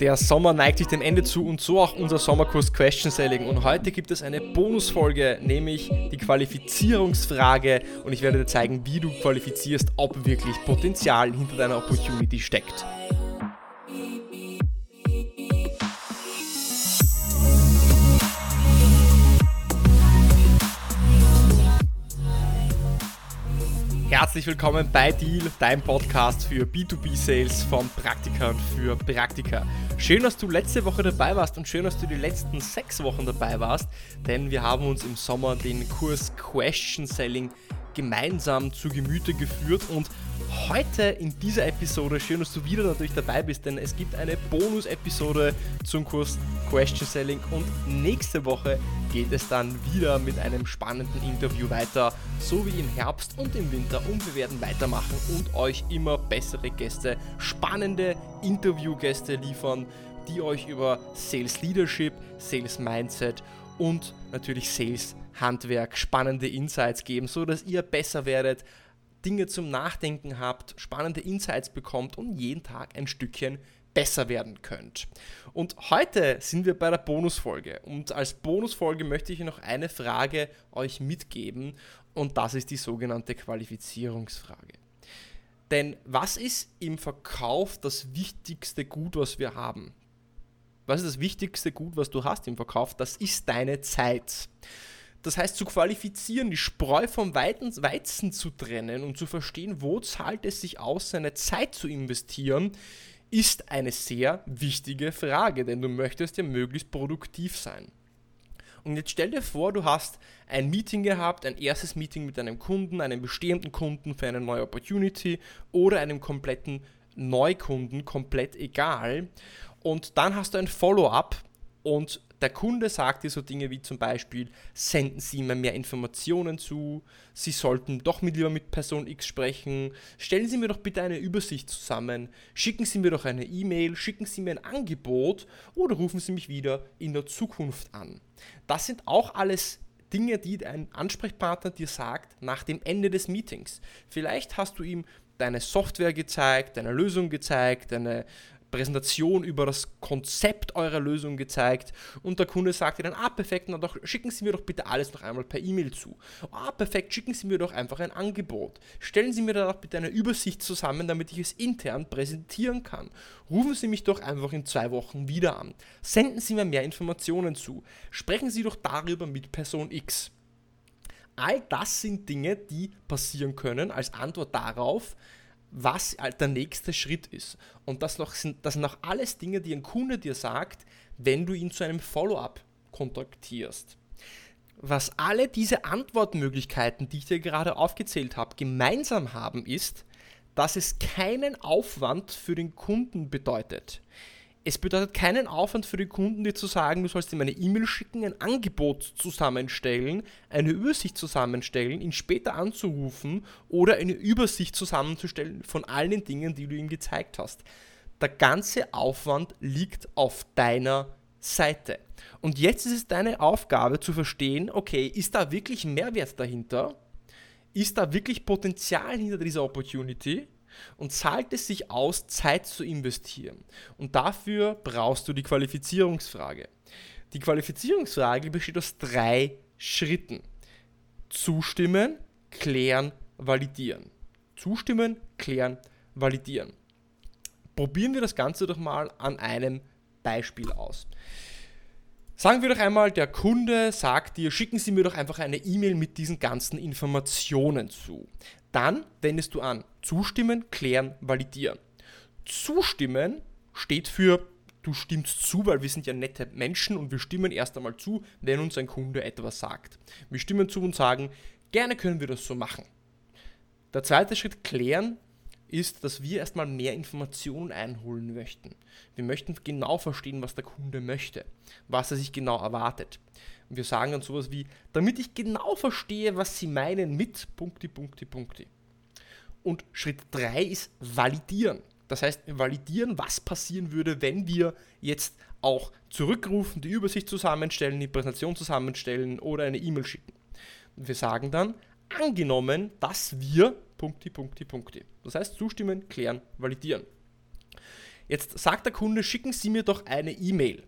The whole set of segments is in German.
Der Sommer neigt sich dem Ende zu und so auch unser Sommerkurs Question Selling. Und heute gibt es eine Bonusfolge, nämlich die Qualifizierungsfrage. Und ich werde dir zeigen, wie du qualifizierst, ob wirklich Potenzial hinter deiner Opportunity steckt. Herzlich willkommen bei Deal, dein Podcast für B2B-Sales von Praktikern für Praktika. Schön, dass du letzte Woche dabei warst und schön, dass du die letzten sechs Wochen dabei warst, denn wir haben uns im Sommer den Kurs Question Selling gemeinsam zu Gemüte geführt. Und heute in dieser Episode, schön, dass du wieder natürlich dabei bist, denn es gibt eine Bonus-Episode zum Kurs Question Selling. Und nächste Woche geht es dann wieder mit einem spannenden Interview weiter, so wie im Herbst und im Winter. Und wir werden weitermachen und euch immer bessere Gäste, spannende Interviewgäste liefern, die euch über Sales Leadership, Sales Mindset und natürlich Sales Handwerk spannende Insights geben, so dass ihr besser werdet, Dinge zum Nachdenken habt, spannende Insights bekommt und jeden Tag ein Stückchen besser werden könnt. Und heute sind wir bei der Bonusfolge. Und als Bonusfolge möchte ich noch eine Frage euch mitgeben und das ist die sogenannte Qualifizierungsfrage. Denn was ist im Verkauf das wichtigste Gut, was wir haben? Was ist das wichtigste Gut, was du hast im Verkauf? Das ist deine Zeit. Das heißt, zu qualifizieren, die Spreu vom Weizen zu trennen und zu verstehen, wo zahlt es sich aus, seine Zeit zu investieren, ist eine sehr wichtige Frage, denn du möchtest ja möglichst produktiv sein. Und jetzt stell dir vor, du hast ein Meeting gehabt, ein erstes Meeting mit einem Kunden, einem bestehenden Kunden für eine neue Opportunity oder einem kompletten Neukunden, komplett egal. Und dann hast du ein Follow-up und der Kunde sagt dir so Dinge wie zum Beispiel, senden Sie mir mehr Informationen zu, Sie sollten doch mit lieber mit Person X sprechen, stellen Sie mir doch bitte eine Übersicht zusammen, schicken Sie mir doch eine E-Mail, schicken Sie mir ein Angebot oder rufen Sie mich wieder in der Zukunft an. Das sind auch alles Dinge, die ein Ansprechpartner dir sagt nach dem Ende des Meetings. Vielleicht hast du ihm deine Software gezeigt, deine Lösung gezeigt, deine Präsentation über das Konzept eurer Lösung gezeigt und der Kunde sagte dann, ah perfekt, na doch, schicken Sie mir doch bitte alles noch einmal per E-Mail zu. Ah perfekt, schicken Sie mir doch einfach ein Angebot. Stellen Sie mir dann auch bitte eine Übersicht zusammen, damit ich es intern präsentieren kann. Rufen Sie mich doch einfach in zwei Wochen wieder an. Senden Sie mir mehr Informationen zu. Sprechen Sie doch darüber mit Person X. All das sind Dinge, die passieren können als Antwort darauf, was der nächste Schritt ist. Und das, noch sind, das sind auch alles Dinge, die ein Kunde dir sagt, wenn du ihn zu einem Follow-up kontaktierst. Was alle diese Antwortmöglichkeiten, die ich dir gerade aufgezählt habe, gemeinsam haben, ist, dass es keinen Aufwand für den Kunden bedeutet. Es bedeutet keinen Aufwand für die Kunden, dir zu sagen, du sollst ihm eine E-Mail schicken, ein Angebot zusammenstellen, eine Übersicht zusammenstellen, ihn später anzurufen oder eine Übersicht zusammenzustellen von all den Dingen, die du ihm gezeigt hast. Der ganze Aufwand liegt auf deiner Seite. Und jetzt ist es deine Aufgabe zu verstehen, okay, ist da wirklich Mehrwert dahinter? Ist da wirklich Potenzial hinter dieser Opportunity? Und zahlt es sich aus, Zeit zu investieren. Und dafür brauchst du die Qualifizierungsfrage. Die Qualifizierungsfrage besteht aus drei Schritten. Zustimmen, klären, validieren. Zustimmen, klären, validieren. Probieren wir das Ganze doch mal an einem Beispiel aus. Sagen wir doch einmal, der Kunde sagt dir, schicken Sie mir doch einfach eine E-Mail mit diesen ganzen Informationen zu. Dann wendest du an zustimmen, klären, validieren. Zustimmen steht für du stimmst zu, weil wir sind ja nette Menschen und wir stimmen erst einmal zu, wenn uns ein Kunde etwas sagt. Wir stimmen zu und sagen, gerne können wir das so machen. Der zweite Schritt klären ist, dass wir erstmal mehr Informationen einholen möchten. Wir möchten genau verstehen, was der Kunde möchte, was er sich genau erwartet. Und wir sagen dann sowas wie, damit ich genau verstehe, was Sie meinen mit Punkti, Punkti, Punkti. Und Schritt 3 ist validieren. Das heißt, validieren, was passieren würde, wenn wir jetzt auch zurückrufen, die Übersicht zusammenstellen, die Präsentation zusammenstellen oder eine E-Mail schicken. Und wir sagen dann, angenommen, dass wir Punkti, Punkti, Punkti. Das heißt, zustimmen, klären, validieren. Jetzt sagt der Kunde, schicken Sie mir doch eine E-Mail.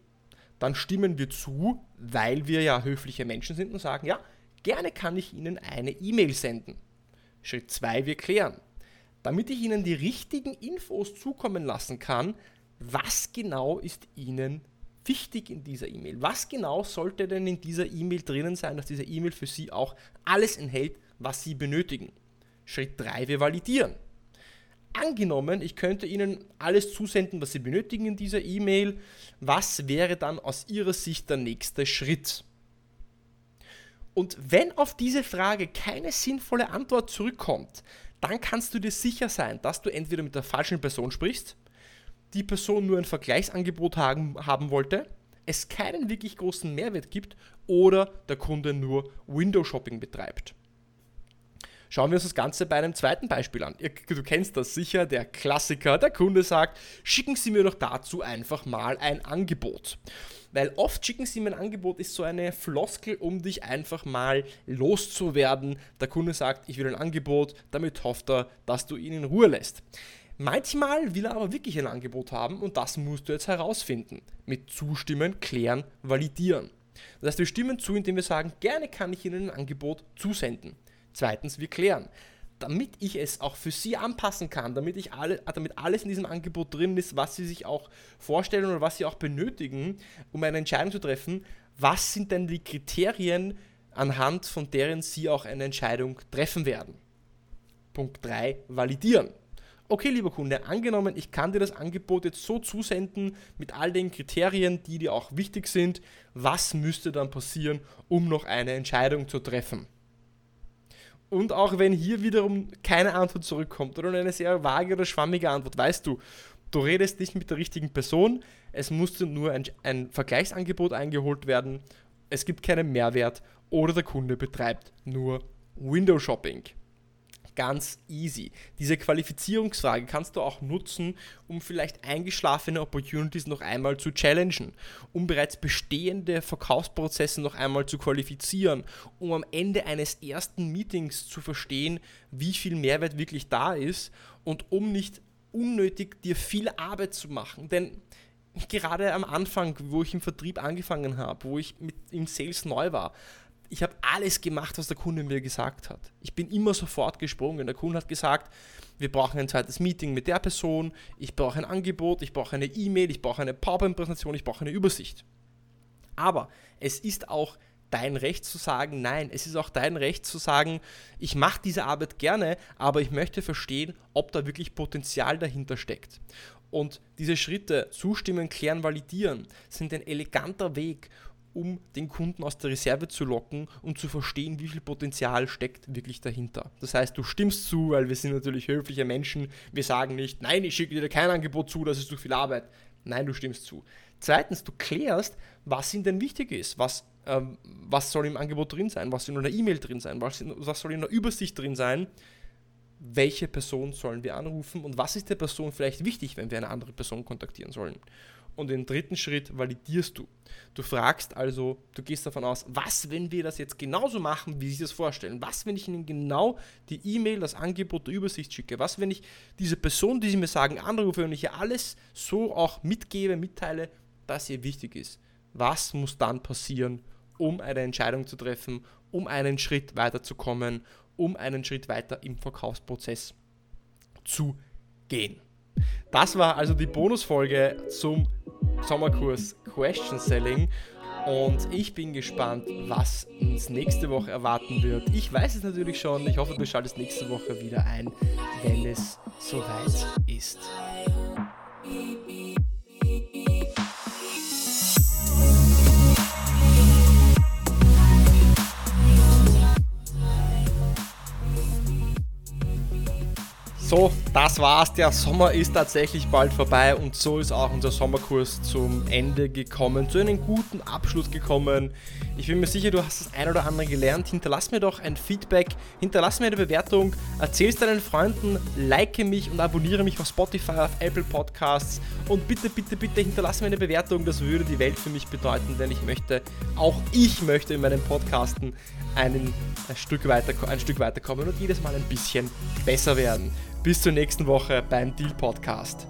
Dann stimmen wir zu, weil wir ja höfliche Menschen sind und sagen, ja, gerne kann ich Ihnen eine E-Mail senden. Schritt 2, wir klären. Damit ich Ihnen die richtigen Infos zukommen lassen kann, was genau ist Ihnen wichtig in dieser E-Mail? Was genau sollte denn in dieser E-Mail drinnen sein, dass diese E-Mail für Sie auch alles enthält, was Sie benötigen? Schritt 3, wir validieren. Angenommen, ich könnte Ihnen alles zusenden, was Sie benötigen in dieser E-Mail. Was wäre dann aus Ihrer Sicht der nächste Schritt? Und wenn auf diese Frage keine sinnvolle Antwort zurückkommt, dann kannst du dir sicher sein, dass du entweder mit der falschen Person sprichst, die Person nur ein Vergleichsangebot haben, haben wollte, es keinen wirklich großen Mehrwert gibt oder der Kunde nur Window Shopping betreibt. Schauen wir uns das Ganze bei einem zweiten Beispiel an. Du kennst das sicher, der Klassiker. Der Kunde sagt, schicken Sie mir doch dazu einfach mal ein Angebot. Weil oft schicken Sie mir ein Angebot ist so eine Floskel, um dich einfach mal loszuwerden. Der Kunde sagt, ich will ein Angebot, damit hofft er, dass du ihn in Ruhe lässt. Manchmal will er aber wirklich ein Angebot haben und das musst du jetzt herausfinden. Mit Zustimmen, klären, validieren. Das heißt, wir stimmen zu, indem wir sagen, gerne kann ich Ihnen ein Angebot zusenden. Zweitens, wir klären. Damit ich es auch für Sie anpassen kann, damit, ich alle, damit alles in diesem Angebot drin ist, was Sie sich auch vorstellen oder was Sie auch benötigen, um eine Entscheidung zu treffen, was sind denn die Kriterien, anhand von deren Sie auch eine Entscheidung treffen werden? Punkt 3, validieren okay, lieber Kunde, angenommen, ich kann dir das Angebot jetzt so zusenden mit all den Kriterien, die dir auch wichtig sind, was müsste dann passieren, um noch eine Entscheidung zu treffen? Und auch wenn hier wiederum keine Antwort zurückkommt oder eine sehr vage oder schwammige Antwort, weißt du, du redest nicht mit der richtigen Person, es musste nur ein, ein Vergleichsangebot eingeholt werden, es gibt keinen Mehrwert oder der Kunde betreibt nur Window Shopping ganz easy. Diese Qualifizierungsfrage kannst du auch nutzen, um vielleicht eingeschlafene Opportunities noch einmal zu challengen, um bereits bestehende Verkaufsprozesse noch einmal zu qualifizieren, um am Ende eines ersten Meetings zu verstehen, wie viel Mehrwert wirklich da ist und um nicht unnötig dir viel Arbeit zu machen. Denn gerade am Anfang, wo ich im Vertrieb angefangen habe, wo ich mit im Sales neu war, ich habe alles gemacht, was der Kunde mir gesagt hat. Ich bin immer sofort gesprungen. Der Kunde hat gesagt, wir brauchen ein zweites Meeting mit der Person, ich brauche ein Angebot, ich brauche eine E-Mail, ich brauche eine PowerPoint-Präsentation, ich brauche eine Übersicht. Aber es ist auch dein Recht zu sagen, nein, es ist auch dein Recht zu sagen, ich mache diese Arbeit gerne, aber ich möchte verstehen, ob da wirklich Potenzial dahinter steckt. Und diese Schritte, zustimmen, klären, validieren, sind ein eleganter Weg, um den Kunden aus der Reserve zu locken und zu verstehen, wie viel Potenzial steckt wirklich dahinter. Das heißt, du stimmst zu, weil wir sind natürlich höfliche Menschen. Wir sagen nicht, nein, ich schicke dir kein Angebot zu, das ist zu viel Arbeit. Nein, du stimmst zu. Zweitens, du klärst, was ihnen denn wichtig ist. Was, ähm, was soll im Angebot drin sein? Was soll in der E-Mail drin sein? Was, was soll in der Übersicht drin sein? Welche Person sollen wir anrufen und was ist der Person vielleicht wichtig, wenn wir eine andere Person kontaktieren sollen? Und den dritten Schritt validierst du. Du fragst also, du gehst davon aus, was, wenn wir das jetzt genauso machen, wie sie das vorstellen? Was, wenn ich ihnen genau die E-Mail, das Angebot der Übersicht schicke? Was, wenn ich diese Person, die sie mir sagen, anrufe und ich ihr alles so auch mitgebe, mitteile, dass ihr wichtig ist? Was muss dann passieren, um eine Entscheidung zu treffen, um einen Schritt weiterzukommen, um einen Schritt weiter im Verkaufsprozess zu gehen? Das war also die Bonusfolge zum Sommerkurs Question Selling. Und ich bin gespannt, was uns nächste Woche erwarten wird. Ich weiß es natürlich schon. Ich hoffe, du schaltest nächste Woche wieder ein, wenn es soweit ist. So, das war's. Der Sommer ist tatsächlich bald vorbei und so ist auch unser Sommerkurs zum Ende gekommen, zu einem guten Abschluss gekommen. Ich bin mir sicher, du hast das ein oder andere gelernt. Hinterlass mir doch ein Feedback, hinterlass mir eine Bewertung, erzähl es deinen Freunden, like mich und abonniere mich auf Spotify, auf Apple Podcasts und bitte, bitte, bitte hinterlass mir eine Bewertung. Das würde die Welt für mich bedeuten, denn ich möchte, auch ich möchte in meinem Podcasten einen, ein, Stück weiter, ein Stück weiterkommen und jedes Mal ein bisschen besser werden. Bis zur nächsten Woche beim Deal Podcast.